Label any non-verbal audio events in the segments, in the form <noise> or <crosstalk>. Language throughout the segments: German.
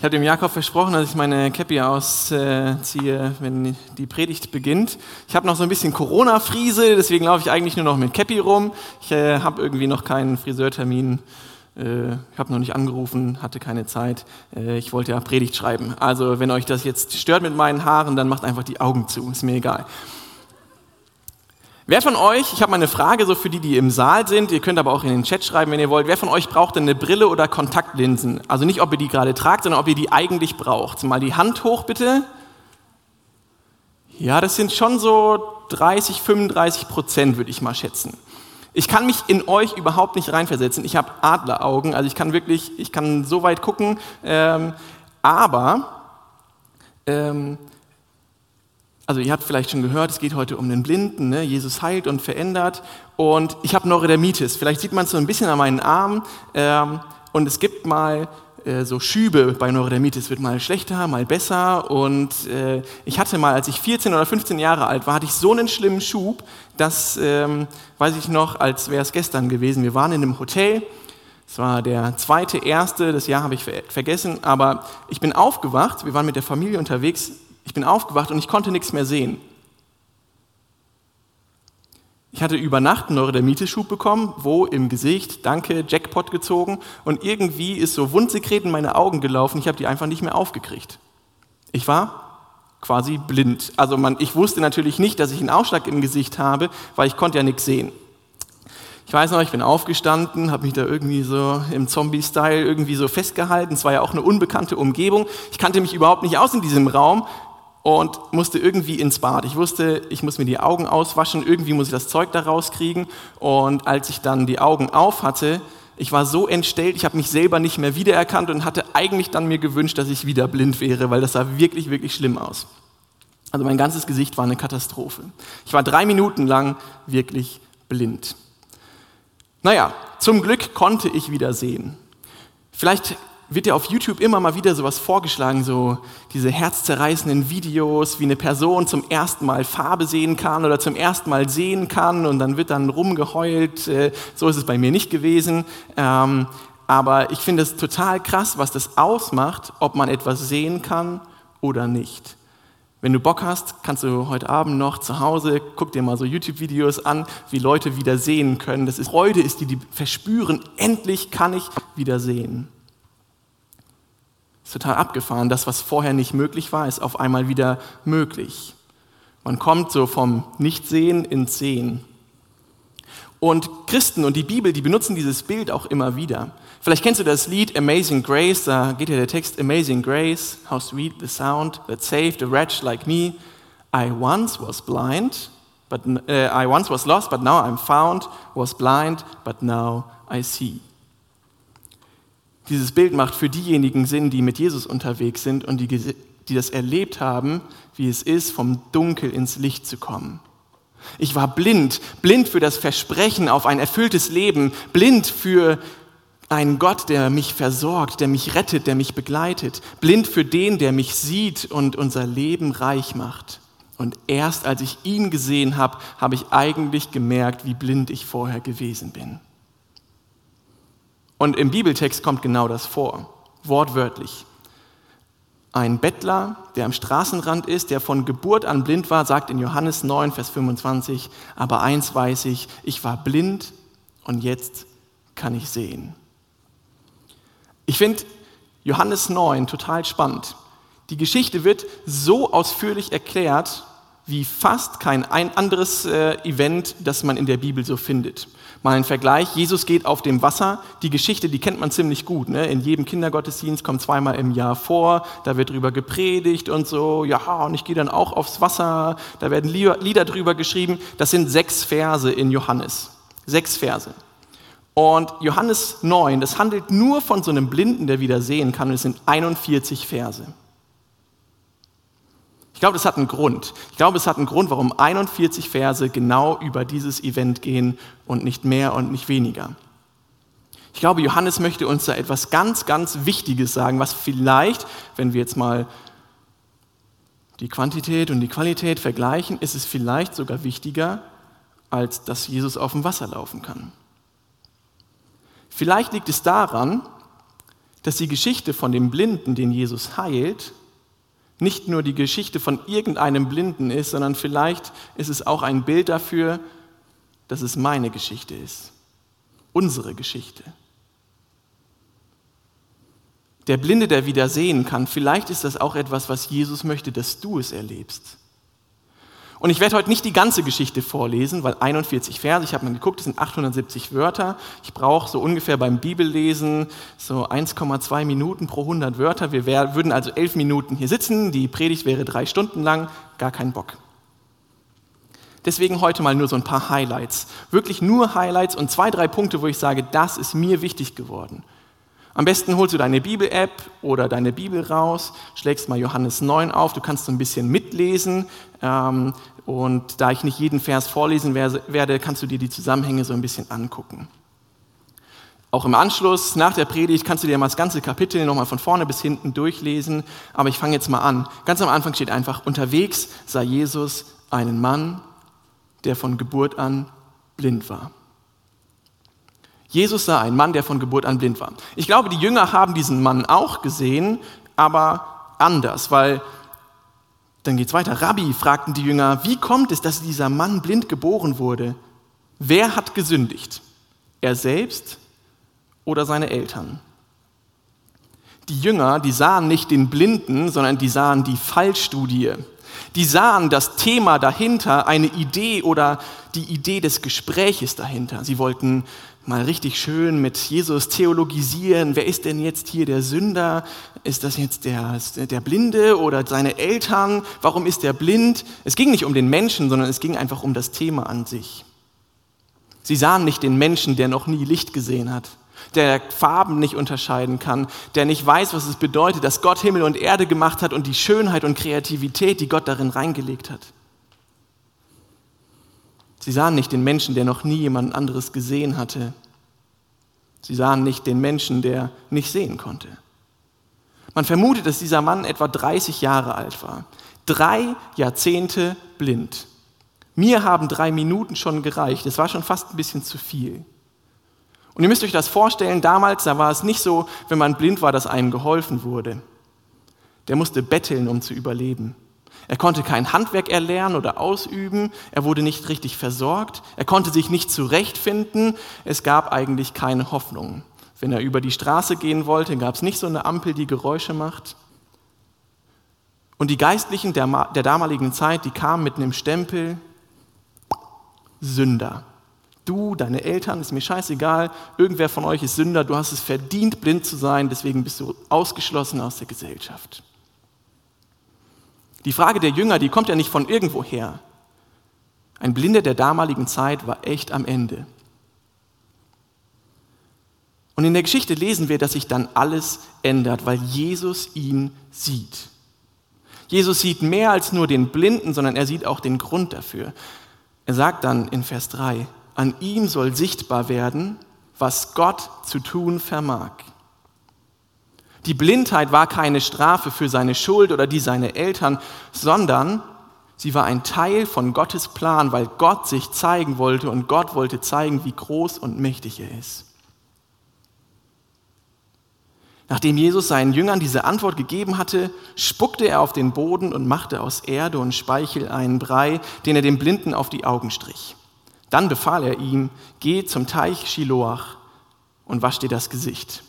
Ich habe dem Jakob versprochen, dass ich meine Cappy ausziehe, wenn die Predigt beginnt. Ich habe noch so ein bisschen Corona-Friese, deswegen laufe ich eigentlich nur noch mit Cappy rum. Ich äh, habe irgendwie noch keinen Friseurtermin. Äh, ich habe noch nicht angerufen, hatte keine Zeit. Äh, ich wollte ja Predigt schreiben. Also wenn euch das jetzt stört mit meinen Haaren, dann macht einfach die Augen zu. Ist mir egal. Wer von euch, ich habe mal eine Frage so für die, die im Saal sind, ihr könnt aber auch in den Chat schreiben, wenn ihr wollt, wer von euch braucht denn eine Brille oder Kontaktlinsen? Also nicht, ob ihr die gerade tragt, sondern ob ihr die eigentlich braucht. Mal die Hand hoch bitte. Ja, das sind schon so 30, 35 Prozent, würde ich mal schätzen. Ich kann mich in euch überhaupt nicht reinversetzen. Ich habe Adleraugen, also ich kann wirklich, ich kann so weit gucken. Ähm, aber ähm, also ihr habt vielleicht schon gehört, es geht heute um den Blinden, ne? Jesus heilt und verändert. Und ich habe Neurodermitis, vielleicht sieht man es so ein bisschen an meinen Armen. Ähm, und es gibt mal äh, so Schübe bei Neurodermitis, wird mal schlechter, mal besser. Und äh, ich hatte mal, als ich 14 oder 15 Jahre alt war, hatte ich so einen schlimmen Schub, dass, ähm, weiß ich noch, als wäre es gestern gewesen. Wir waren in einem Hotel. Es war der zweite, erste, das Jahr habe ich vergessen, aber ich bin aufgewacht, wir waren mit der Familie unterwegs ich bin aufgewacht und ich konnte nichts mehr sehen. Ich hatte über Nacht einen Neurodermitis-Schub bekommen, wo im Gesicht, danke, Jackpot gezogen und irgendwie ist so Wundsekret in meine Augen gelaufen. Ich habe die einfach nicht mehr aufgekriegt. Ich war quasi blind. Also man, ich wusste natürlich nicht, dass ich einen Ausschlag im Gesicht habe, weil ich konnte ja nichts sehen. Ich weiß noch, ich bin aufgestanden, habe mich da irgendwie so im Zombie-Style irgendwie so festgehalten. Es war ja auch eine unbekannte Umgebung. Ich kannte mich überhaupt nicht aus in diesem Raum und musste irgendwie ins Bad. Ich wusste, ich muss mir die Augen auswaschen, irgendwie muss ich das Zeug da rauskriegen. Und als ich dann die Augen auf hatte, ich war so entstellt, ich habe mich selber nicht mehr wiedererkannt und hatte eigentlich dann mir gewünscht, dass ich wieder blind wäre, weil das sah wirklich, wirklich schlimm aus. Also mein ganzes Gesicht war eine Katastrophe. Ich war drei Minuten lang wirklich blind. Naja, zum Glück konnte ich wieder sehen. Vielleicht wird ja auf YouTube immer mal wieder sowas vorgeschlagen, so diese herzzerreißenden Videos, wie eine Person zum ersten Mal Farbe sehen kann oder zum ersten Mal sehen kann und dann wird dann rumgeheult. Äh, so ist es bei mir nicht gewesen. Ähm, aber ich finde es total krass, was das ausmacht, ob man etwas sehen kann oder nicht. Wenn du Bock hast, kannst du heute Abend noch zu Hause, guck dir mal so YouTube-Videos an, wie Leute wieder sehen können. Das ist Freude ist, die die verspüren, endlich kann ich wieder sehen. Ist total abgefahren. Das, was vorher nicht möglich war, ist auf einmal wieder möglich. Man kommt so vom Nichtsehen ins Sehen. Und Christen und die Bibel, die benutzen dieses Bild auch immer wieder. Vielleicht kennst du das Lied Amazing Grace, da geht ja der Text Amazing Grace, how sweet the sound that saved a wretch like me. I once was blind, but uh, I once was lost, but now I'm found, was blind, but now I see. Dieses Bild macht für diejenigen Sinn, die mit Jesus unterwegs sind und die, die das erlebt haben, wie es ist, vom Dunkel ins Licht zu kommen. Ich war blind, blind für das Versprechen auf ein erfülltes Leben, blind für einen Gott, der mich versorgt, der mich rettet, der mich begleitet, blind für den, der mich sieht und unser Leben reich macht. Und erst als ich ihn gesehen habe, habe ich eigentlich gemerkt, wie blind ich vorher gewesen bin. Und im Bibeltext kommt genau das vor, wortwörtlich. Ein Bettler, der am Straßenrand ist, der von Geburt an blind war, sagt in Johannes 9, Vers 25, aber eins weiß ich, ich war blind und jetzt kann ich sehen. Ich finde Johannes 9 total spannend. Die Geschichte wird so ausführlich erklärt wie fast kein ein anderes äh, Event, das man in der Bibel so findet. Mal ein Vergleich, Jesus geht auf dem Wasser. Die Geschichte, die kennt man ziemlich gut. Ne? In jedem Kindergottesdienst kommt zweimal im Jahr vor, da wird drüber gepredigt und so. Ja, und ich gehe dann auch aufs Wasser. Da werden Lieder drüber geschrieben. Das sind sechs Verse in Johannes. Sechs Verse. Und Johannes 9, das handelt nur von so einem Blinden, der wieder sehen kann. Und es sind 41 Verse. Ich glaube, das hat einen Grund. Ich glaube, es hat einen Grund, warum 41 Verse genau über dieses Event gehen und nicht mehr und nicht weniger. Ich glaube, Johannes möchte uns da etwas ganz, ganz Wichtiges sagen, was vielleicht, wenn wir jetzt mal die Quantität und die Qualität vergleichen, ist es vielleicht sogar wichtiger, als dass Jesus auf dem Wasser laufen kann. Vielleicht liegt es daran, dass die Geschichte von dem Blinden, den Jesus heilt, nicht nur die Geschichte von irgendeinem Blinden ist, sondern vielleicht ist es auch ein Bild dafür, dass es meine Geschichte ist, unsere Geschichte. Der Blinde, der wieder sehen kann, vielleicht ist das auch etwas, was Jesus möchte, dass du es erlebst. Und ich werde heute nicht die ganze Geschichte vorlesen, weil 41 Verse, ich habe mal geguckt, das sind 870 Wörter. Ich brauche so ungefähr beim Bibellesen so 1,2 Minuten pro 100 Wörter. Wir wär, würden also elf Minuten hier sitzen, die Predigt wäre drei Stunden lang, gar kein Bock. Deswegen heute mal nur so ein paar Highlights. Wirklich nur Highlights und zwei, drei Punkte, wo ich sage, das ist mir wichtig geworden. Am besten holst du deine Bibel-App oder deine Bibel raus, schlägst mal Johannes 9 auf, du kannst so ein bisschen mitlesen. Ähm, und da ich nicht jeden Vers vorlesen werde, kannst du dir die Zusammenhänge so ein bisschen angucken. Auch im Anschluss, nach der Predigt, kannst du dir mal das ganze Kapitel nochmal von vorne bis hinten durchlesen. Aber ich fange jetzt mal an. Ganz am Anfang steht einfach, unterwegs sah Jesus einen Mann, der von Geburt an blind war. Jesus sah einen Mann, der von Geburt an blind war. Ich glaube, die Jünger haben diesen Mann auch gesehen, aber anders, weil dann geht es weiter. Rabbi, fragten die Jünger, wie kommt es, dass dieser Mann blind geboren wurde? Wer hat gesündigt? Er selbst oder seine Eltern? Die Jünger, die sahen nicht den Blinden, sondern die sahen die Fallstudie. Die sahen das Thema dahinter, eine Idee oder die Idee des Gespräches dahinter. Sie wollten mal richtig schön mit Jesus theologisieren. Wer ist denn jetzt hier der Sünder? Ist das jetzt der, der Blinde oder seine Eltern? Warum ist er blind? Es ging nicht um den Menschen, sondern es ging einfach um das Thema an sich. Sie sahen nicht den Menschen, der noch nie Licht gesehen hat, der Farben nicht unterscheiden kann, der nicht weiß, was es bedeutet, dass Gott Himmel und Erde gemacht hat und die Schönheit und Kreativität, die Gott darin reingelegt hat. Sie sahen nicht den Menschen, der noch nie jemand anderes gesehen hatte. Sie sahen nicht den Menschen, der nicht sehen konnte. Man vermutet, dass dieser Mann etwa 30 Jahre alt war. Drei Jahrzehnte blind. Mir haben drei Minuten schon gereicht. Es war schon fast ein bisschen zu viel. Und ihr müsst euch das vorstellen, damals, da war es nicht so, wenn man blind war, dass einem geholfen wurde. Der musste betteln, um zu überleben. Er konnte kein Handwerk erlernen oder ausüben, er wurde nicht richtig versorgt, er konnte sich nicht zurechtfinden, es gab eigentlich keine Hoffnung. Wenn er über die Straße gehen wollte, gab es nicht so eine Ampel, die Geräusche macht. Und die Geistlichen der, der damaligen Zeit, die kamen mit einem Stempel, Sünder. Du, deine Eltern, ist mir scheißegal, irgendwer von euch ist Sünder, du hast es verdient, blind zu sein, deswegen bist du ausgeschlossen aus der Gesellschaft. Die Frage der Jünger, die kommt ja nicht von irgendwo her. Ein Blinder der damaligen Zeit war echt am Ende. Und in der Geschichte lesen wir, dass sich dann alles ändert, weil Jesus ihn sieht. Jesus sieht mehr als nur den Blinden, sondern er sieht auch den Grund dafür. Er sagt dann in Vers 3, an ihm soll sichtbar werden, was Gott zu tun vermag. Die Blindheit war keine Strafe für seine Schuld oder die seiner Eltern, sondern sie war ein Teil von Gottes Plan, weil Gott sich zeigen wollte und Gott wollte zeigen, wie groß und mächtig er ist. Nachdem Jesus seinen Jüngern diese Antwort gegeben hatte, spuckte er auf den Boden und machte aus Erde und Speichel einen Brei, den er dem Blinden auf die Augen strich. Dann befahl er ihm, geh zum Teich Shiloach und wasch dir das Gesicht.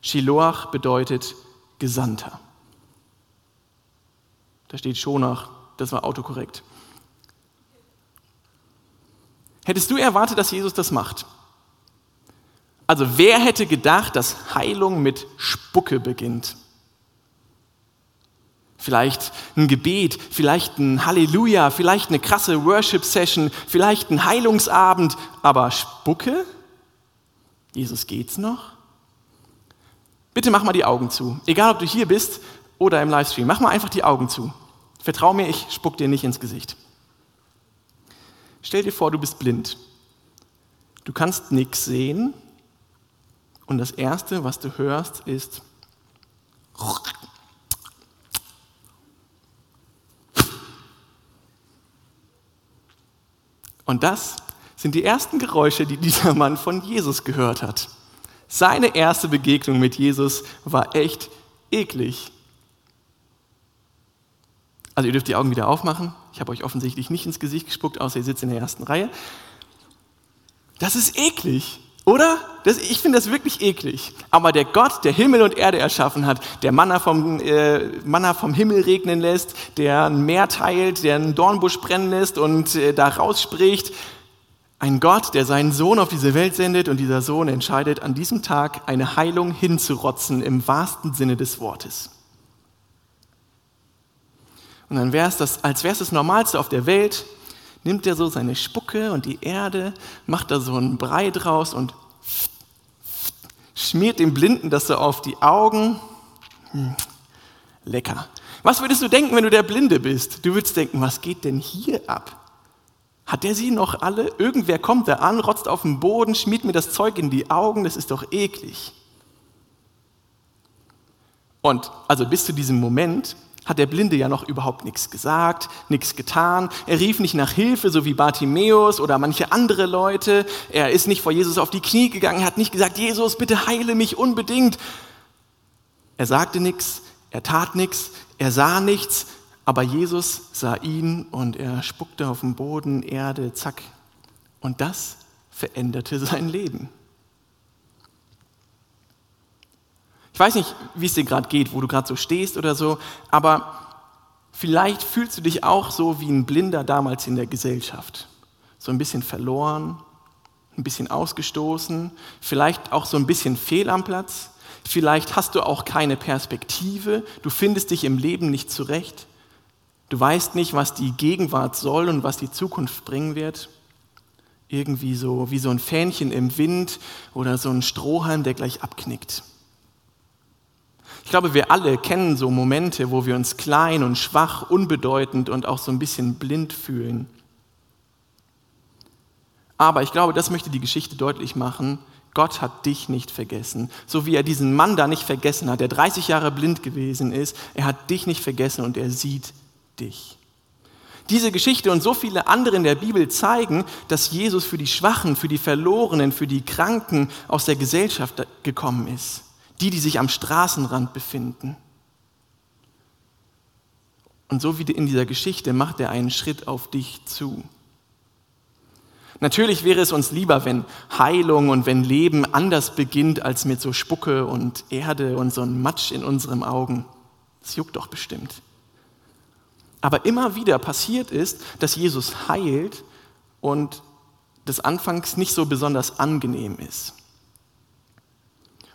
Shiloach bedeutet Gesandter. Da steht Schonach, das war autokorrekt. Hättest du erwartet, dass Jesus das macht? Also wer hätte gedacht, dass Heilung mit Spucke beginnt? Vielleicht ein Gebet, vielleicht ein Halleluja, vielleicht eine krasse Worship-Session, vielleicht ein Heilungsabend, aber Spucke? Jesus geht's noch? Bitte mach mal die Augen zu. Egal, ob du hier bist oder im Livestream, mach mal einfach die Augen zu. Vertrau mir, ich spuck dir nicht ins Gesicht. Stell dir vor, du bist blind. Du kannst nichts sehen und das Erste, was du hörst, ist und das sind die ersten Geräusche, die dieser Mann von Jesus gehört hat. Seine erste Begegnung mit Jesus war echt eklig. Also ihr dürft die Augen wieder aufmachen. Ich habe euch offensichtlich nicht ins Gesicht gespuckt, außer ihr sitzt in der ersten Reihe. Das ist eklig. Oder? Das, ich finde das wirklich eklig. Aber der Gott, der Himmel und Erde erschaffen hat, der Manna vom, äh, Manna vom Himmel regnen lässt, der ein Meer teilt, der einen Dornbusch brennen lässt und äh, da rausspricht, ein Gott, der seinen Sohn auf diese Welt sendet und dieser Sohn entscheidet, an diesem Tag eine Heilung hinzurotzen im wahrsten Sinne des Wortes. Und dann wäre es das, als wäre es das Normalste auf der Welt, nimmt er so seine Spucke und die Erde, macht da so einen Brei draus und schmiert dem Blinden das so auf die Augen. Hm, lecker. Was würdest du denken, wenn du der Blinde bist? Du würdest denken, was geht denn hier ab? Hat der sie noch alle? Irgendwer kommt da an, rotzt auf den Boden, schmiert mir das Zeug in die Augen, das ist doch eklig. Und also bis zu diesem Moment hat der Blinde ja noch überhaupt nichts gesagt, nichts getan. Er rief nicht nach Hilfe, so wie Bartimäus oder manche andere Leute. Er ist nicht vor Jesus auf die Knie gegangen, hat nicht gesagt, Jesus, bitte heile mich unbedingt. Er sagte nichts, er tat nichts, er sah nichts, aber Jesus sah ihn und er spuckte auf den Boden, Erde, zack. Und das veränderte sein Leben. Ich weiß nicht, wie es dir gerade geht, wo du gerade so stehst oder so, aber vielleicht fühlst du dich auch so wie ein Blinder damals in der Gesellschaft. So ein bisschen verloren, ein bisschen ausgestoßen, vielleicht auch so ein bisschen fehl am Platz. Vielleicht hast du auch keine Perspektive, du findest dich im Leben nicht zurecht. Du weißt nicht, was die Gegenwart soll und was die Zukunft bringen wird. Irgendwie so wie so ein Fähnchen im Wind oder so ein Strohhalm, der gleich abknickt. Ich glaube, wir alle kennen so Momente, wo wir uns klein und schwach, unbedeutend und auch so ein bisschen blind fühlen. Aber ich glaube, das möchte die Geschichte deutlich machen. Gott hat dich nicht vergessen. So wie er diesen Mann da nicht vergessen hat, der 30 Jahre blind gewesen ist. Er hat dich nicht vergessen und er sieht dich. Diese Geschichte und so viele andere in der Bibel zeigen, dass Jesus für die Schwachen, für die Verlorenen, für die Kranken aus der Gesellschaft gekommen ist die, die sich am Straßenrand befinden. Und so wie in dieser Geschichte macht er einen Schritt auf dich zu. Natürlich wäre es uns lieber, wenn Heilung und wenn Leben anders beginnt als mit so Spucke und Erde und so ein Matsch in unseren Augen. Das juckt doch bestimmt. Aber immer wieder passiert ist, dass Jesus heilt und das anfangs nicht so besonders angenehm ist.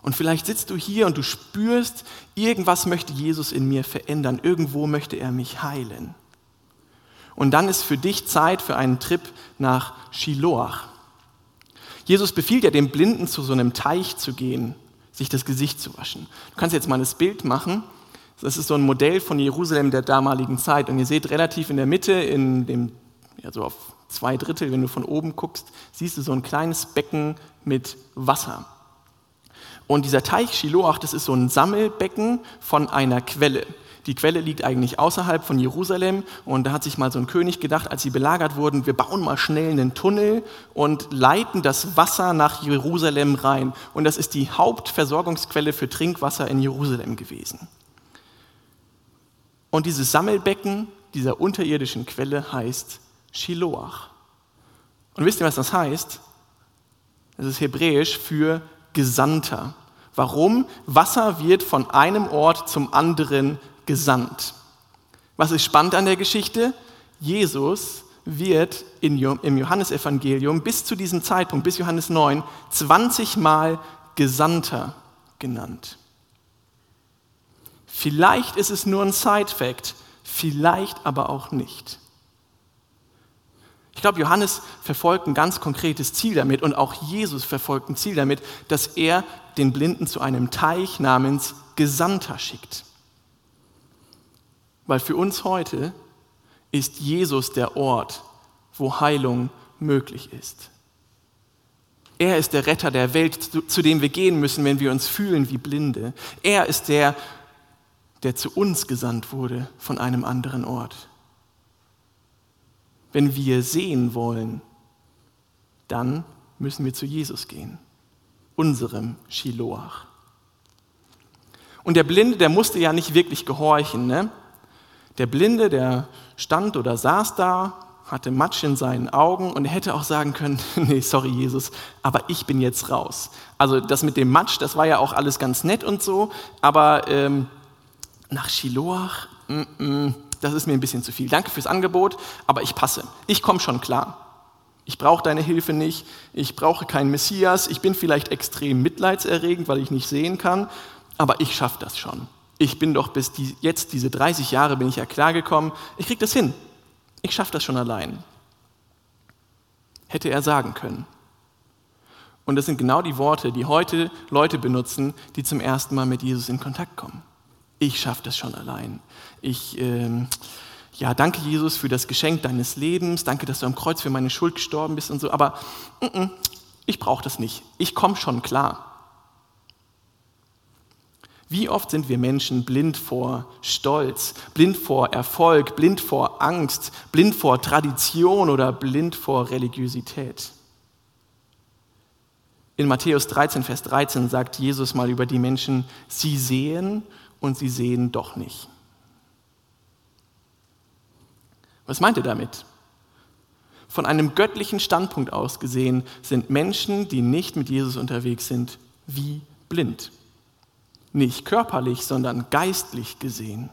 Und vielleicht sitzt du hier und du spürst, irgendwas möchte Jesus in mir verändern, irgendwo möchte er mich heilen. Und dann ist für dich Zeit für einen Trip nach Shiloach. Jesus befiehlt ja dem Blinden, zu so einem Teich zu gehen, sich das Gesicht zu waschen. Du kannst jetzt mal das Bild machen. Das ist so ein Modell von Jerusalem der damaligen Zeit. Und ihr seht relativ in der Mitte, in dem, ja, so auf zwei Drittel, wenn du von oben guckst, siehst du so ein kleines Becken mit Wasser. Und dieser Teich Shiloach, das ist so ein Sammelbecken von einer Quelle. Die Quelle liegt eigentlich außerhalb von Jerusalem und da hat sich mal so ein König gedacht, als sie belagert wurden, wir bauen mal schnell einen Tunnel und leiten das Wasser nach Jerusalem rein. Und das ist die Hauptversorgungsquelle für Trinkwasser in Jerusalem gewesen. Und dieses Sammelbecken dieser unterirdischen Quelle heißt Shiloach. Und wisst ihr, was das heißt? Das ist hebräisch für Gesandter. Warum? Wasser wird von einem Ort zum anderen gesandt. Was ist spannend an der Geschichte? Jesus wird im Johannesevangelium bis zu diesem Zeitpunkt, bis Johannes 9, 20 Mal Gesandter genannt. Vielleicht ist es nur ein Side-Fact, vielleicht aber auch nicht. Ich glaube, Johannes verfolgt ein ganz konkretes Ziel damit und auch Jesus verfolgt ein Ziel damit, dass er den Blinden zu einem Teich namens Gesandter schickt. Weil für uns heute ist Jesus der Ort, wo Heilung möglich ist. Er ist der Retter der Welt, zu dem wir gehen müssen, wenn wir uns fühlen wie Blinde. Er ist der, der zu uns gesandt wurde von einem anderen Ort wenn wir sehen wollen, dann müssen wir zu Jesus gehen. unserem Shiloach. Und der Blinde, der musste ja nicht wirklich gehorchen. Ne? Der Blinde, der stand oder saß da, hatte Matsch in seinen Augen und er hätte auch sagen können, <laughs> nee, sorry Jesus, aber ich bin jetzt raus. Also das mit dem Matsch, das war ja auch alles ganz nett und so, aber ähm, nach Shiloach, mm, mm, das ist mir ein bisschen zu viel. Danke fürs Angebot, aber ich passe. Ich komme schon klar. Ich brauche deine Hilfe nicht, ich brauche keinen Messias, ich bin vielleicht extrem mitleidserregend, weil ich nicht sehen kann, aber ich schaffe das schon. Ich bin doch bis die, jetzt, diese 30 Jahre, bin ich ja klargekommen, ich kriege das hin. Ich schaffe das schon allein. Hätte er sagen können. Und das sind genau die Worte, die heute Leute benutzen, die zum ersten Mal mit Jesus in Kontakt kommen. Ich schaffe das schon allein. Ich, ähm, ja, danke Jesus für das Geschenk deines Lebens, danke, dass du am Kreuz für meine Schuld gestorben bist und so, aber mm -mm, ich brauche das nicht. Ich komme schon klar. Wie oft sind wir Menschen blind vor Stolz, blind vor Erfolg, blind vor Angst, blind vor Tradition oder blind vor Religiosität? In Matthäus 13, Vers 13 sagt Jesus mal über die Menschen, sie sehen und sie sehen doch nicht. Was meint er damit? Von einem göttlichen Standpunkt aus gesehen sind Menschen, die nicht mit Jesus unterwegs sind, wie blind. Nicht körperlich, sondern geistlich gesehen.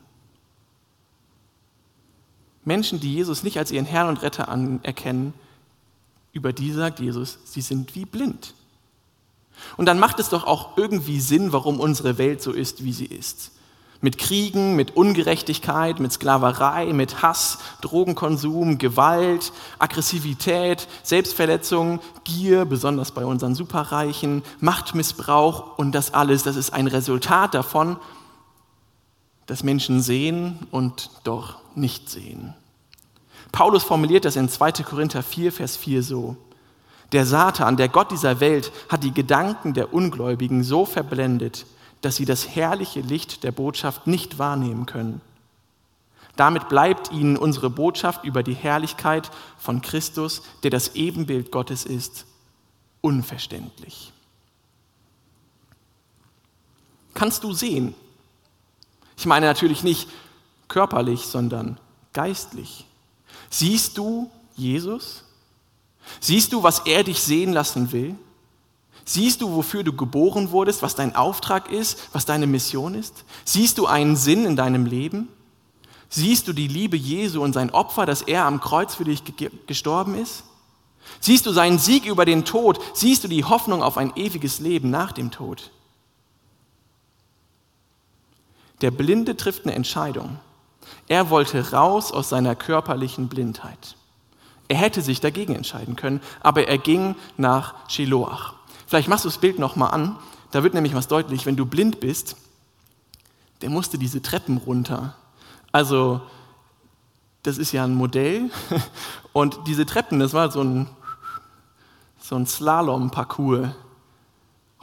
Menschen, die Jesus nicht als ihren Herrn und Retter anerkennen, über die sagt Jesus, sie sind wie blind. Und dann macht es doch auch irgendwie Sinn, warum unsere Welt so ist, wie sie ist mit Kriegen, mit Ungerechtigkeit, mit Sklaverei, mit Hass, Drogenkonsum, Gewalt, Aggressivität, Selbstverletzung, Gier, besonders bei unseren Superreichen, Machtmissbrauch und das alles, das ist ein Resultat davon, dass Menschen sehen und doch nicht sehen. Paulus formuliert das in 2. Korinther 4, Vers 4 so. Der Satan, der Gott dieser Welt, hat die Gedanken der Ungläubigen so verblendet, dass sie das herrliche Licht der Botschaft nicht wahrnehmen können. Damit bleibt ihnen unsere Botschaft über die Herrlichkeit von Christus, der das Ebenbild Gottes ist, unverständlich. Kannst du sehen? Ich meine natürlich nicht körperlich, sondern geistlich. Siehst du Jesus? Siehst du, was er dich sehen lassen will? Siehst du, wofür du geboren wurdest, was dein Auftrag ist, was deine Mission ist? Siehst du einen Sinn in deinem Leben? Siehst du die Liebe Jesu und sein Opfer, dass er am Kreuz für dich gestorben ist? Siehst du seinen Sieg über den Tod? Siehst du die Hoffnung auf ein ewiges Leben nach dem Tod? Der Blinde trifft eine Entscheidung. Er wollte raus aus seiner körperlichen Blindheit. Er hätte sich dagegen entscheiden können, aber er ging nach Shiloach. Vielleicht machst du das Bild nochmal an. Da wird nämlich was deutlich. Wenn du blind bist, der musste diese Treppen runter. Also, das ist ja ein Modell. <laughs> Und diese Treppen, das war so ein, so ein Slalom-Parcours.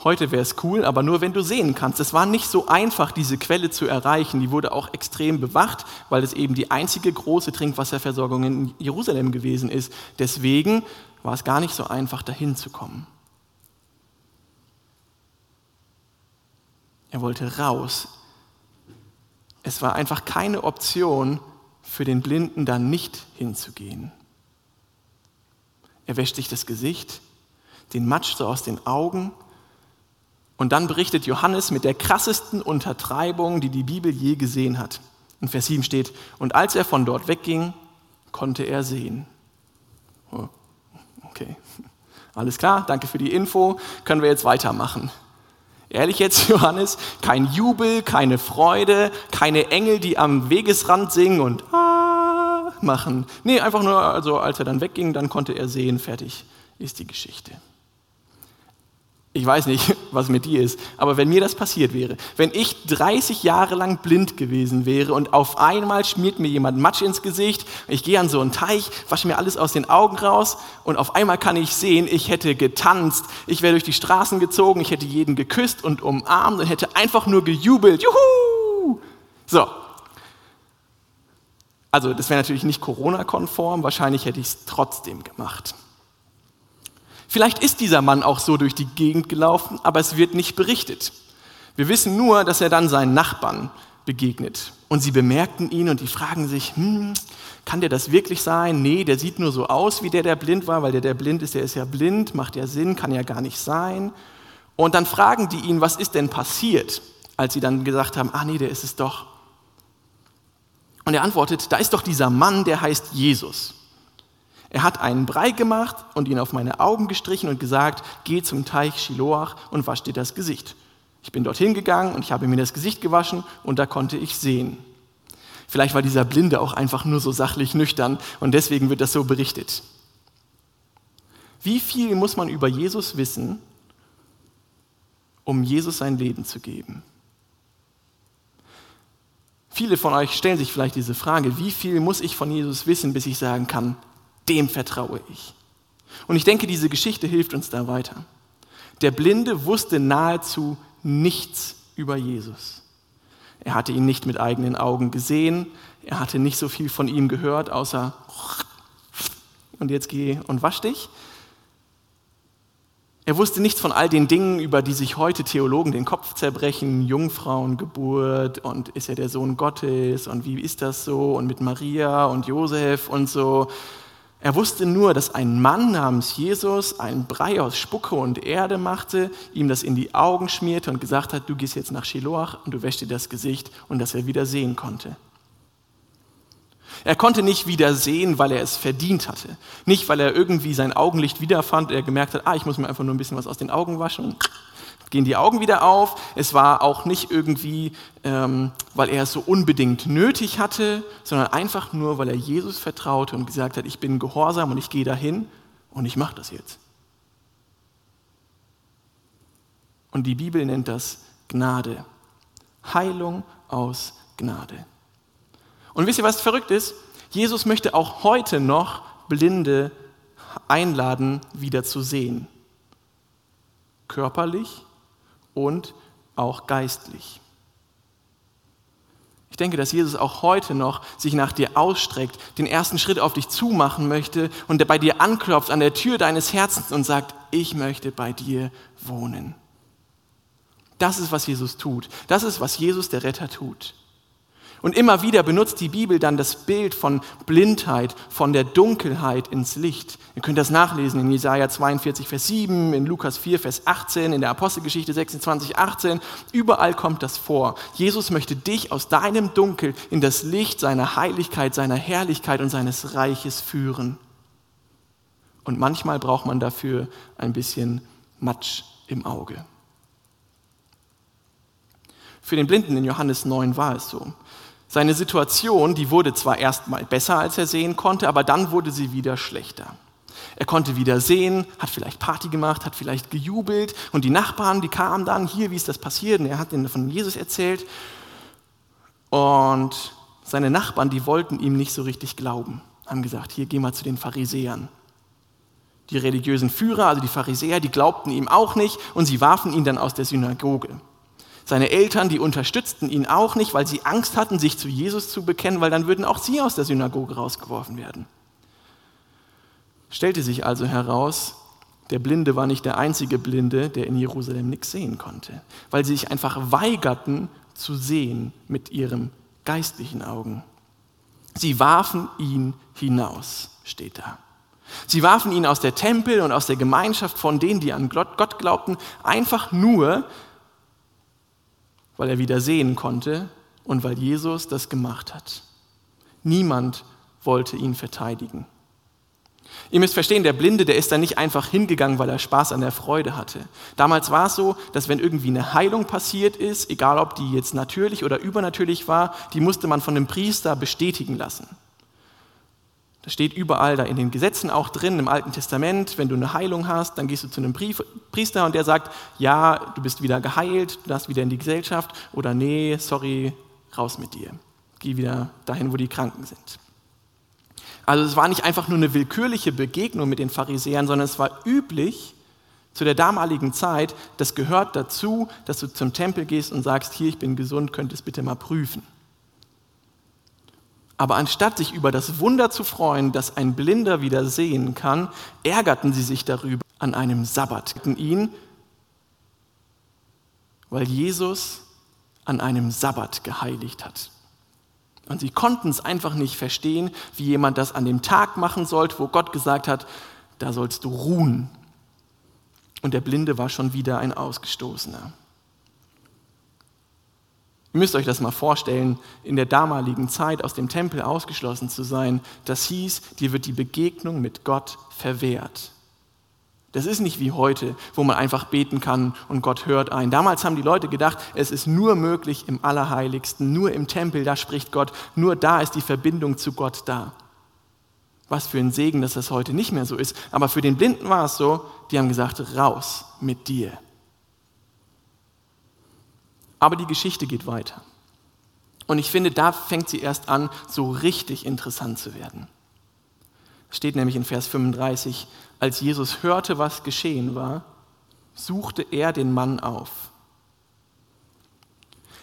Heute wäre es cool, aber nur wenn du sehen kannst. Es war nicht so einfach, diese Quelle zu erreichen. Die wurde auch extrem bewacht, weil es eben die einzige große Trinkwasserversorgung in Jerusalem gewesen ist. Deswegen war es gar nicht so einfach, dahin zu kommen. Er wollte raus. Es war einfach keine Option für den Blinden, da nicht hinzugehen. Er wäscht sich das Gesicht, den Matsch so aus den Augen und dann berichtet Johannes mit der krassesten Untertreibung, die die Bibel je gesehen hat. In Vers 7 steht, und als er von dort wegging, konnte er sehen. Oh, okay, <laughs> alles klar, danke für die Info, können wir jetzt weitermachen. Ehrlich jetzt, <laughs> Johannes, kein Jubel, keine Freude, keine Engel, die am Wegesrand singen und ah machen. Nee, einfach nur, also als er dann wegging, dann konnte er sehen, fertig ist die Geschichte. Ich weiß nicht, <laughs> was mit dir ist, aber wenn mir das passiert wäre, wenn ich 30 Jahre lang blind gewesen wäre und auf einmal schmiert mir jemand Matsch ins Gesicht, ich gehe an so einen Teich, wasche mir alles aus den Augen raus und auf einmal kann ich sehen, ich hätte getanzt, ich wäre durch die Straßen gezogen, ich hätte jeden geküsst und umarmt und hätte einfach nur gejubelt. Juhu! So. Also, das wäre natürlich nicht Corona-konform, wahrscheinlich hätte ich es trotzdem gemacht. Vielleicht ist dieser Mann auch so durch die Gegend gelaufen, aber es wird nicht berichtet. Wir wissen nur, dass er dann seinen Nachbarn begegnet. Und sie bemerkten ihn und die fragen sich, hm, kann der das wirklich sein? Nee, der sieht nur so aus wie der, der blind war, weil der, der blind ist, der ist ja blind, macht ja Sinn, kann ja gar nicht sein. Und dann fragen die ihn, was ist denn passiert, als sie dann gesagt haben, ah nee, der ist es doch. Und er antwortet, da ist doch dieser Mann, der heißt Jesus. Er hat einen Brei gemacht und ihn auf meine Augen gestrichen und gesagt, geh zum Teich Shiloach und wasch dir das Gesicht. Ich bin dorthin gegangen und ich habe mir das Gesicht gewaschen und da konnte ich sehen. Vielleicht war dieser Blinde auch einfach nur so sachlich nüchtern und deswegen wird das so berichtet. Wie viel muss man über Jesus wissen, um Jesus sein Leben zu geben? Viele von euch stellen sich vielleicht diese Frage, wie viel muss ich von Jesus wissen, bis ich sagen kann, dem vertraue ich. Und ich denke, diese Geschichte hilft uns da weiter. Der Blinde wusste nahezu nichts über Jesus. Er hatte ihn nicht mit eigenen Augen gesehen, er hatte nicht so viel von ihm gehört, außer und jetzt geh und wasch dich. Er wusste nichts von all den Dingen, über die sich heute Theologen den Kopf zerbrechen, Jungfrauengeburt und ist er der Sohn Gottes und wie ist das so und mit Maria und Josef und so. Er wusste nur, dass ein Mann namens Jesus einen Brei aus Spucke und Erde machte, ihm das in die Augen schmierte und gesagt hat, du gehst jetzt nach Shiloach und du wäschst dir das Gesicht und dass er wieder sehen konnte. Er konnte nicht wieder sehen, weil er es verdient hatte. Nicht, weil er irgendwie sein Augenlicht wiederfand, er gemerkt hat, ah, ich muss mir einfach nur ein bisschen was aus den Augen waschen und gehen die Augen wieder auf. Es war auch nicht irgendwie, ähm, weil er es so unbedingt nötig hatte, sondern einfach nur, weil er Jesus vertraute und gesagt hat, ich bin gehorsam und ich gehe dahin und ich mache das jetzt. Und die Bibel nennt das Gnade. Heilung aus Gnade. Und wisst ihr, was verrückt ist? Jesus möchte auch heute noch Blinde einladen, wieder zu sehen. Körperlich und auch geistlich. Ich denke, dass Jesus auch heute noch sich nach dir ausstreckt, den ersten Schritt auf dich zumachen möchte und bei dir anklopft an der Tür deines Herzens und sagt, ich möchte bei dir wohnen. Das ist, was Jesus tut. Das ist, was Jesus der Retter tut. Und immer wieder benutzt die Bibel dann das Bild von Blindheit, von der Dunkelheit ins Licht. Ihr könnt das nachlesen in Jesaja 42, Vers 7, in Lukas 4, Vers 18, in der Apostelgeschichte 26, 18. Überall kommt das vor. Jesus möchte dich aus deinem Dunkel in das Licht seiner Heiligkeit, seiner Herrlichkeit und seines Reiches führen. Und manchmal braucht man dafür ein bisschen Matsch im Auge. Für den Blinden in Johannes 9 war es so. Seine Situation, die wurde zwar erstmal besser, als er sehen konnte, aber dann wurde sie wieder schlechter. Er konnte wieder sehen, hat vielleicht Party gemacht, hat vielleicht gejubelt und die Nachbarn, die kamen dann, hier, wie ist das passiert? Und er hat ihnen von Jesus erzählt. Und seine Nachbarn, die wollten ihm nicht so richtig glauben, haben gesagt, hier geh mal zu den Pharisäern. Die religiösen Führer, also die Pharisäer, die glaubten ihm auch nicht und sie warfen ihn dann aus der Synagoge. Seine Eltern, die unterstützten ihn auch nicht, weil sie Angst hatten, sich zu Jesus zu bekennen, weil dann würden auch sie aus der Synagoge rausgeworfen werden. Stellte sich also heraus, der Blinde war nicht der einzige Blinde, der in Jerusalem nichts sehen konnte, weil sie sich einfach weigerten zu sehen mit ihren geistlichen Augen. Sie warfen ihn hinaus, steht da. Sie warfen ihn aus der Tempel und aus der Gemeinschaft von denen, die an Gott glaubten, einfach nur, weil er wieder sehen konnte und weil Jesus das gemacht hat. Niemand wollte ihn verteidigen. Ihr müsst verstehen, der Blinde, der ist da nicht einfach hingegangen, weil er Spaß an der Freude hatte. Damals war es so, dass wenn irgendwie eine Heilung passiert ist, egal ob die jetzt natürlich oder übernatürlich war, die musste man von einem Priester bestätigen lassen. Das steht überall da in den Gesetzen auch drin, im Alten Testament. Wenn du eine Heilung hast, dann gehst du zu einem Priester und der sagt, ja, du bist wieder geheilt, du darfst wieder in die Gesellschaft oder nee, sorry, raus mit dir. Geh wieder dahin, wo die Kranken sind. Also es war nicht einfach nur eine willkürliche Begegnung mit den Pharisäern, sondern es war üblich zu der damaligen Zeit, das gehört dazu, dass du zum Tempel gehst und sagst, hier, ich bin gesund, könntest bitte mal prüfen. Aber anstatt sich über das Wunder zu freuen, dass ein Blinder wieder sehen kann, ärgerten sie sich darüber, an einem Sabbat. Ihn, weil Jesus an einem Sabbat geheiligt hat. Und sie konnten es einfach nicht verstehen, wie jemand das an dem Tag machen sollte, wo Gott gesagt hat, da sollst du ruhen. Und der Blinde war schon wieder ein Ausgestoßener. Ihr müsst euch das mal vorstellen, in der damaligen Zeit aus dem Tempel ausgeschlossen zu sein, das hieß, dir wird die Begegnung mit Gott verwehrt. Das ist nicht wie heute, wo man einfach beten kann und Gott hört ein. Damals haben die Leute gedacht, es ist nur möglich im Allerheiligsten, nur im Tempel, da spricht Gott, nur da ist die Verbindung zu Gott da. Was für ein Segen, dass das heute nicht mehr so ist. Aber für den Blinden war es so, die haben gesagt, raus mit dir. Aber die Geschichte geht weiter. Und ich finde, da fängt sie erst an, so richtig interessant zu werden. Steht nämlich in Vers 35, als Jesus hörte, was geschehen war, suchte er den Mann auf.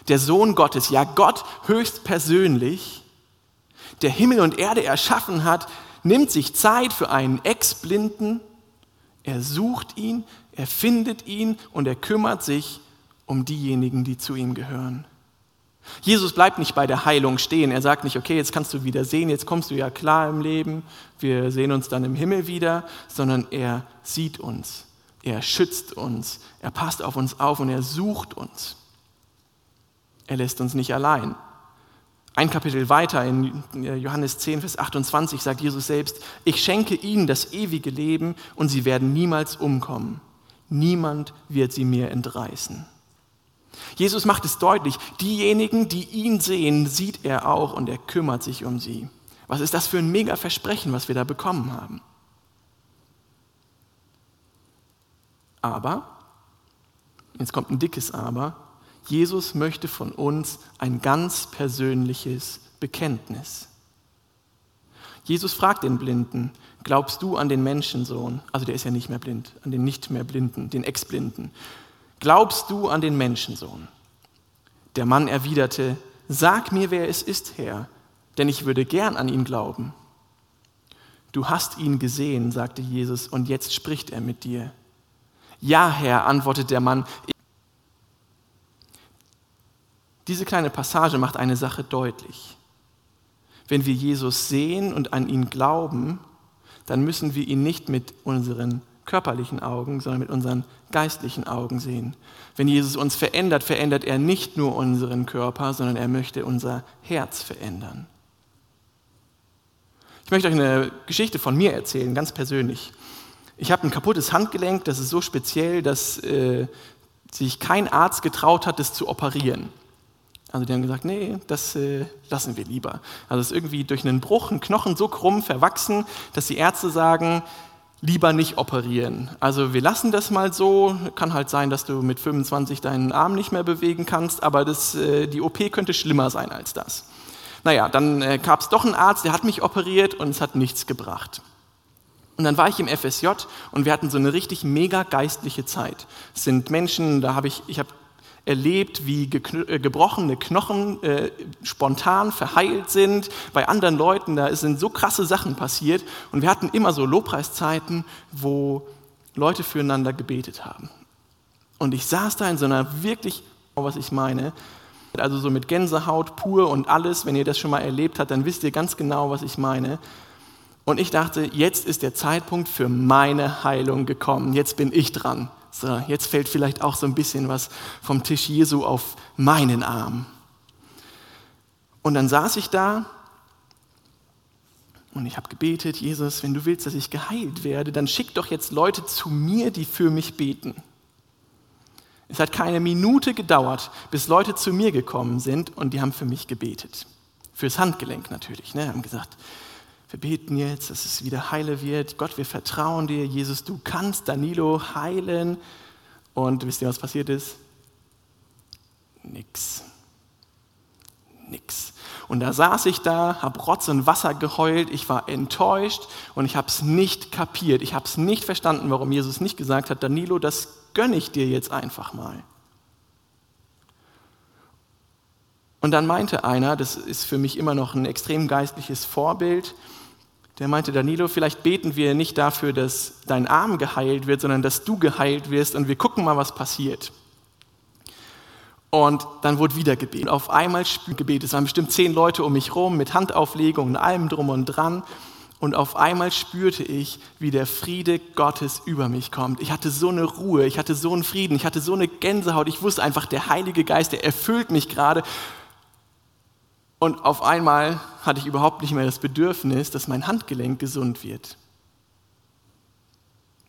Der Sohn Gottes, ja Gott höchstpersönlich, der Himmel und Erde erschaffen hat, nimmt sich Zeit für einen Ex-Blinden, er sucht ihn, er findet ihn und er kümmert sich um diejenigen, die zu ihm gehören. Jesus bleibt nicht bei der Heilung stehen. Er sagt nicht, okay, jetzt kannst du wieder sehen, jetzt kommst du ja klar im Leben, wir sehen uns dann im Himmel wieder, sondern er sieht uns, er schützt uns, er passt auf uns auf und er sucht uns. Er lässt uns nicht allein. Ein Kapitel weiter in Johannes 10, Vers 28 sagt Jesus selbst, ich schenke ihnen das ewige Leben und sie werden niemals umkommen. Niemand wird sie mir entreißen. Jesus macht es deutlich, diejenigen, die ihn sehen, sieht er auch und er kümmert sich um sie. Was ist das für ein mega Versprechen, was wir da bekommen haben? Aber, jetzt kommt ein dickes Aber, Jesus möchte von uns ein ganz persönliches Bekenntnis. Jesus fragt den Blinden, glaubst du an den Menschensohn? Also der ist ja nicht mehr blind, an den nicht mehr Blinden, den Ex-Blinden. Glaubst du an den Menschensohn? Der Mann erwiderte, Sag mir, wer es ist, Herr, denn ich würde gern an ihn glauben. Du hast ihn gesehen, sagte Jesus, und jetzt spricht er mit dir. Ja, Herr, antwortet der Mann. Diese kleine Passage macht eine Sache deutlich. Wenn wir Jesus sehen und an ihn glauben, dann müssen wir ihn nicht mit unseren körperlichen Augen, sondern mit unseren geistlichen Augen sehen. Wenn Jesus uns verändert, verändert er nicht nur unseren Körper, sondern er möchte unser Herz verändern. Ich möchte euch eine Geschichte von mir erzählen, ganz persönlich. Ich habe ein kaputtes Handgelenk, das ist so speziell, dass äh, sich kein Arzt getraut hat, das zu operieren. Also die haben gesagt, nee, das äh, lassen wir lieber. Also es ist irgendwie durch einen Bruch, ein Knochen so krumm verwachsen, dass die Ärzte sagen, lieber nicht operieren. Also wir lassen das mal so. Kann halt sein, dass du mit 25 deinen Arm nicht mehr bewegen kannst, aber das, äh, die OP könnte schlimmer sein als das. Naja, dann äh, gab es doch einen Arzt, der hat mich operiert und es hat nichts gebracht. Und dann war ich im FSJ und wir hatten so eine richtig mega geistliche Zeit. Es sind Menschen, da habe ich, ich habe erlebt, wie äh, gebrochene Knochen äh, spontan verheilt sind. Bei anderen Leuten, da sind so krasse Sachen passiert. Und wir hatten immer so Lobpreiszeiten, wo Leute füreinander gebetet haben. Und ich saß da in so einer wirklich, was ich meine, also so mit Gänsehaut pur und alles. Wenn ihr das schon mal erlebt habt, dann wisst ihr ganz genau, was ich meine. Und ich dachte, jetzt ist der Zeitpunkt für meine Heilung gekommen. Jetzt bin ich dran. So, jetzt fällt vielleicht auch so ein bisschen was vom Tisch Jesu auf meinen Arm. Und dann saß ich da und ich habe gebetet, Jesus, wenn du willst, dass ich geheilt werde, dann schick doch jetzt Leute zu mir, die für mich beten. Es hat keine Minute gedauert, bis Leute zu mir gekommen sind und die haben für mich gebetet. Fürs Handgelenk natürlich. Ne? Haben gesagt, wir beten jetzt, dass es wieder heile wird. Gott, wir vertrauen dir. Jesus, du kannst Danilo heilen. Und wisst ihr, was passiert ist? Nix. Nix. Und da saß ich da, habe Rotz und Wasser geheult, ich war enttäuscht und ich habe es nicht kapiert. Ich habe es nicht verstanden, warum Jesus nicht gesagt hat, Danilo, das gönne ich dir jetzt einfach mal. Und dann meinte einer, das ist für mich immer noch ein extrem geistliches Vorbild, Der meinte, Danilo, vielleicht beten wir nicht dafür, dass dein Arm geheilt wird, sondern dass du geheilt wirst und wir gucken mal, was passiert. Und dann wurde wieder gebetet. Auf einmal Gebet. Es waren bestimmt zehn Leute um mich rum mit Handauflegung und allem drum und dran. Und auf einmal spürte ich, wie der Friede Gottes über mich kommt. Ich hatte so eine Ruhe, ich hatte so einen Frieden, ich hatte so eine Gänsehaut. Ich wusste einfach, der Heilige Geist, der erfüllt mich gerade. Und auf einmal hatte ich überhaupt nicht mehr das Bedürfnis, dass mein Handgelenk gesund wird.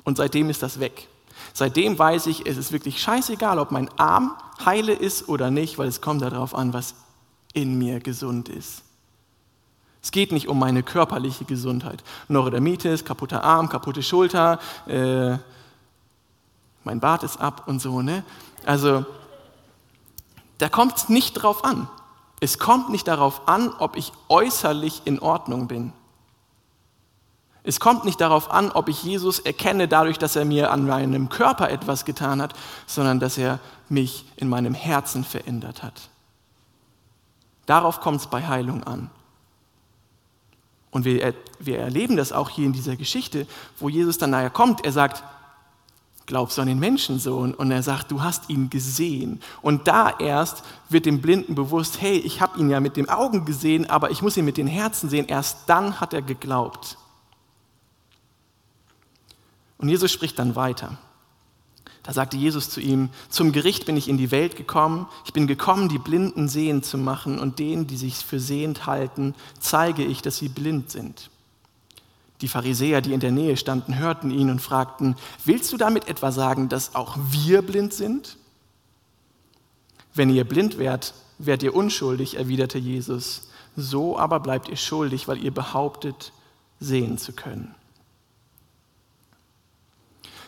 Und seitdem ist das weg. Seitdem weiß ich, es ist wirklich scheißegal, ob mein Arm heile ist oder nicht, weil es kommt darauf an, was in mir gesund ist. Es geht nicht um meine körperliche Gesundheit. Neurodermitis, kaputter Arm, kaputte Schulter, äh, mein Bart ist ab und so. Ne? Also, da kommt es nicht drauf an. Es kommt nicht darauf an, ob ich äußerlich in Ordnung bin. Es kommt nicht darauf an, ob ich Jesus erkenne dadurch, dass er mir an meinem Körper etwas getan hat, sondern dass er mich in meinem Herzen verändert hat. Darauf kommt es bei Heilung an. Und wir, wir erleben das auch hier in dieser Geschichte, wo Jesus dann nachher kommt. Er sagt, glaubst du an den Menschensohn? Und er sagt, du hast ihn gesehen. Und da erst wird dem Blinden bewusst, hey, ich habe ihn ja mit den Augen gesehen, aber ich muss ihn mit den Herzen sehen. Erst dann hat er geglaubt. Und Jesus spricht dann weiter. Da sagte Jesus zu ihm, zum Gericht bin ich in die Welt gekommen, ich bin gekommen, die Blinden sehend zu machen und denen, die sich für sehend halten, zeige ich, dass sie blind sind. Die Pharisäer, die in der Nähe standen, hörten ihn und fragten, willst du damit etwa sagen, dass auch wir blind sind? Wenn ihr blind wärt, wärt ihr unschuldig, erwiderte Jesus. So aber bleibt ihr schuldig, weil ihr behauptet, sehen zu können.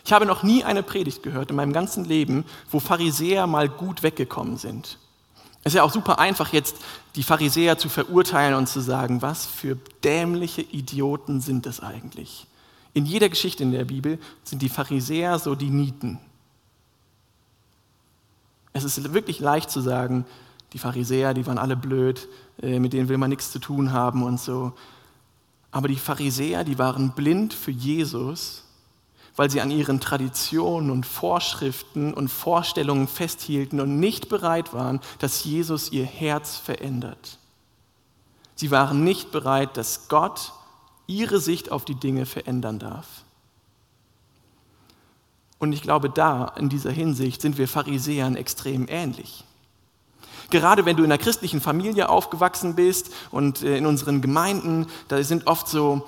Ich habe noch nie eine Predigt gehört in meinem ganzen Leben, wo Pharisäer mal gut weggekommen sind. Es ist ja auch super einfach, jetzt die Pharisäer zu verurteilen und zu sagen, was für dämliche Idioten sind das eigentlich. In jeder Geschichte in der Bibel sind die Pharisäer so die Nieten. Es ist wirklich leicht zu sagen, die Pharisäer, die waren alle blöd, äh, mit denen will man nichts zu tun haben und so. Aber die Pharisäer, die waren blind für Jesus weil sie an ihren Traditionen und Vorschriften und Vorstellungen festhielten und nicht bereit waren, dass Jesus ihr Herz verändert. Sie waren nicht bereit, dass Gott ihre Sicht auf die Dinge verändern darf. Und ich glaube, da in dieser Hinsicht sind wir Pharisäern extrem ähnlich. Gerade wenn du in einer christlichen Familie aufgewachsen bist und äh, in unseren Gemeinden, da sind oft so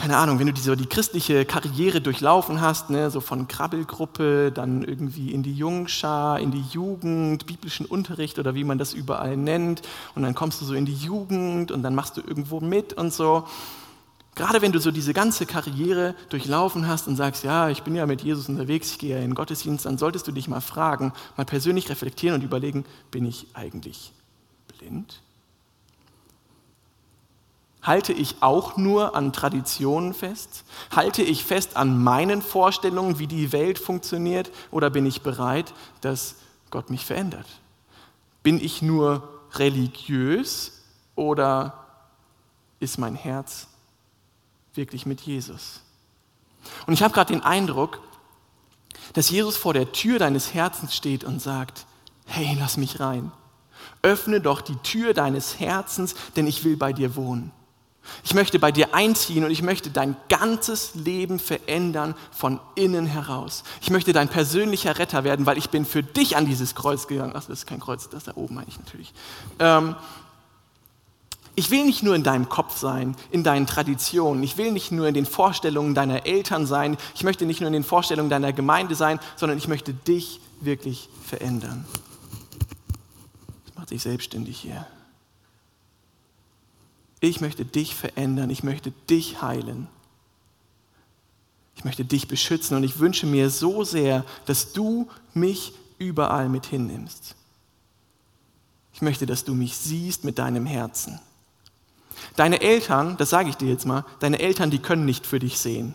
keine Ahnung, wenn du die, so die christliche Karriere durchlaufen hast, ne, so von Krabbelgruppe, dann irgendwie in die Jungschar, in die Jugend, biblischen Unterricht oder wie man das überall nennt, und dann kommst du so in die Jugend und dann machst du irgendwo mit und so. Gerade wenn du so diese ganze Karriere durchlaufen hast und sagst, ja, ich bin ja mit Jesus unterwegs, ich gehe ja in den Gottesdienst, dann solltest du dich mal fragen, mal persönlich reflektieren und überlegen, bin ich eigentlich blind? Halte ich auch nur an Traditionen fest? Halte ich fest an meinen Vorstellungen, wie die Welt funktioniert? Oder bin ich bereit, dass Gott mich verändert? Bin ich nur religiös oder ist mein Herz wirklich mit Jesus? Und ich habe gerade den Eindruck, dass Jesus vor der Tür deines Herzens steht und sagt, hey, lass mich rein. Öffne doch die Tür deines Herzens, denn ich will bei dir wohnen. Ich möchte bei dir einziehen und ich möchte dein ganzes Leben verändern von innen heraus. Ich möchte dein persönlicher Retter werden, weil ich bin für dich an dieses Kreuz gegangen. Ach, das ist kein Kreuz, das da oben meine ich natürlich. Ähm, ich will nicht nur in deinem Kopf sein, in deinen Traditionen. Ich will nicht nur in den Vorstellungen deiner Eltern sein. Ich möchte nicht nur in den Vorstellungen deiner Gemeinde sein, sondern ich möchte dich wirklich verändern. Das macht sich selbstständig hier. Ich möchte dich verändern, ich möchte dich heilen. Ich möchte dich beschützen und ich wünsche mir so sehr, dass du mich überall mit hinnimmst. Ich möchte, dass du mich siehst mit deinem Herzen. Deine Eltern, das sage ich dir jetzt mal, deine Eltern, die können nicht für dich sehen.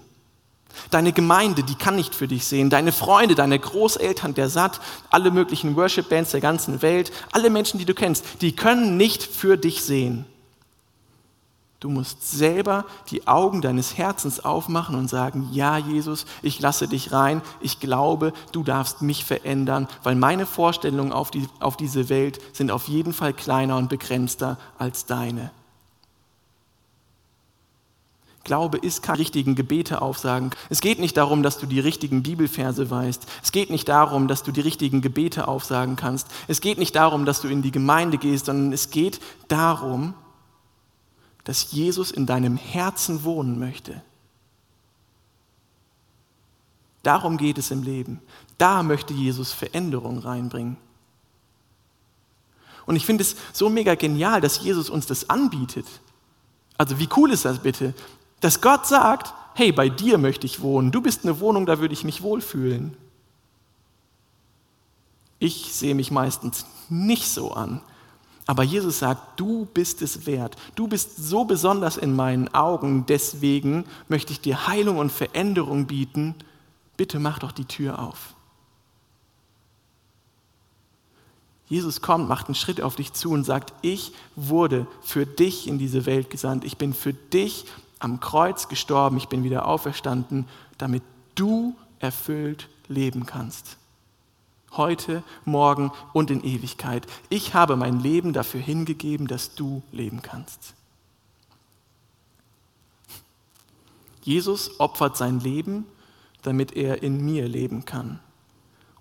Deine Gemeinde, die kann nicht für dich sehen. Deine Freunde, deine Großeltern, der Satt, alle möglichen Worship-Bands der ganzen Welt, alle Menschen, die du kennst, die können nicht für dich sehen. Du musst selber die Augen deines Herzens aufmachen und sagen, ja Jesus, ich lasse dich rein, ich glaube, du darfst mich verändern, weil meine Vorstellungen auf, die, auf diese Welt sind auf jeden Fall kleiner und begrenzter als deine. Glaube ist kein richtigen Gebete aufsagen. Es geht nicht darum, dass du die richtigen Bibelverse weißt. Es geht nicht darum, dass du die richtigen Gebete aufsagen kannst. Es geht nicht darum, dass du in die Gemeinde gehst, sondern es geht darum, dass Jesus in deinem Herzen wohnen möchte. Darum geht es im Leben. Da möchte Jesus Veränderung reinbringen. Und ich finde es so mega genial, dass Jesus uns das anbietet. Also wie cool ist das bitte? Dass Gott sagt, hey, bei dir möchte ich wohnen. Du bist eine Wohnung, da würde ich mich wohlfühlen. Ich sehe mich meistens nicht so an. Aber Jesus sagt, du bist es wert. Du bist so besonders in meinen Augen. Deswegen möchte ich dir Heilung und Veränderung bieten. Bitte mach doch die Tür auf. Jesus kommt, macht einen Schritt auf dich zu und sagt, ich wurde für dich in diese Welt gesandt. Ich bin für dich am Kreuz gestorben. Ich bin wieder auferstanden, damit du erfüllt leben kannst heute, morgen und in Ewigkeit. Ich habe mein Leben dafür hingegeben, dass du leben kannst. Jesus opfert sein Leben, damit er in mir leben kann.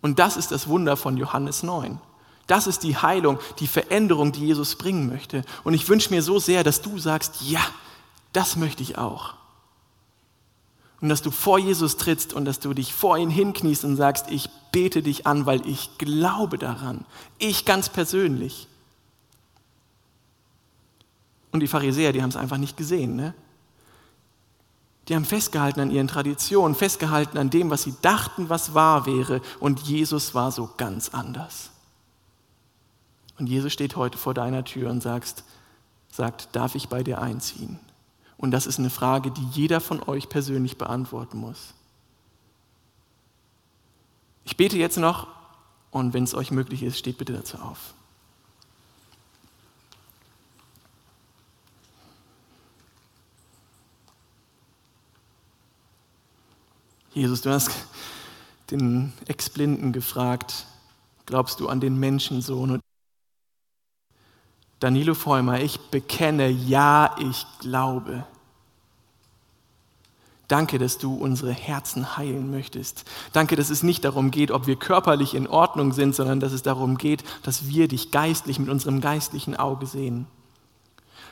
Und das ist das Wunder von Johannes 9. Das ist die Heilung, die Veränderung, die Jesus bringen möchte. Und ich wünsche mir so sehr, dass du sagst, ja, das möchte ich auch. Und dass du vor Jesus trittst und dass du dich vor ihn hinkniest und sagst, ich bete dich an, weil ich glaube daran. Ich ganz persönlich. Und die Pharisäer, die haben es einfach nicht gesehen. Ne? Die haben festgehalten an ihren Traditionen, festgehalten an dem, was sie dachten, was wahr wäre. Und Jesus war so ganz anders. Und Jesus steht heute vor deiner Tür und sagt, sagt, darf ich bei dir einziehen? Und das ist eine Frage, die jeder von euch persönlich beantworten muss. Ich bete jetzt noch und wenn es euch möglich ist, steht bitte dazu auf. Jesus, du hast den Ex-Blinden gefragt, glaubst du an den Menschensohn? Danilo Vollmer, ich bekenne, ja, ich glaube. Danke, dass du unsere Herzen heilen möchtest. Danke, dass es nicht darum geht, ob wir körperlich in Ordnung sind, sondern dass es darum geht, dass wir dich geistlich mit unserem geistlichen Auge sehen.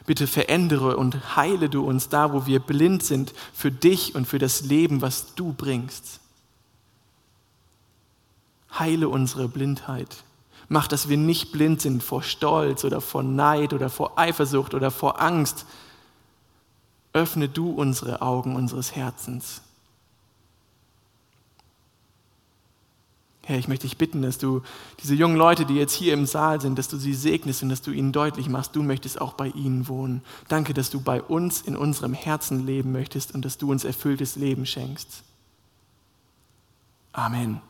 Bitte verändere und heile du uns da, wo wir blind sind für dich und für das Leben, was du bringst. Heile unsere Blindheit. Mach, dass wir nicht blind sind vor Stolz oder vor Neid oder vor Eifersucht oder vor Angst. Öffne du unsere Augen unseres Herzens. Herr, ich möchte dich bitten, dass du diese jungen Leute, die jetzt hier im Saal sind, dass du sie segnest und dass du ihnen deutlich machst, du möchtest auch bei ihnen wohnen. Danke, dass du bei uns in unserem Herzen leben möchtest und dass du uns erfülltes Leben schenkst. Amen.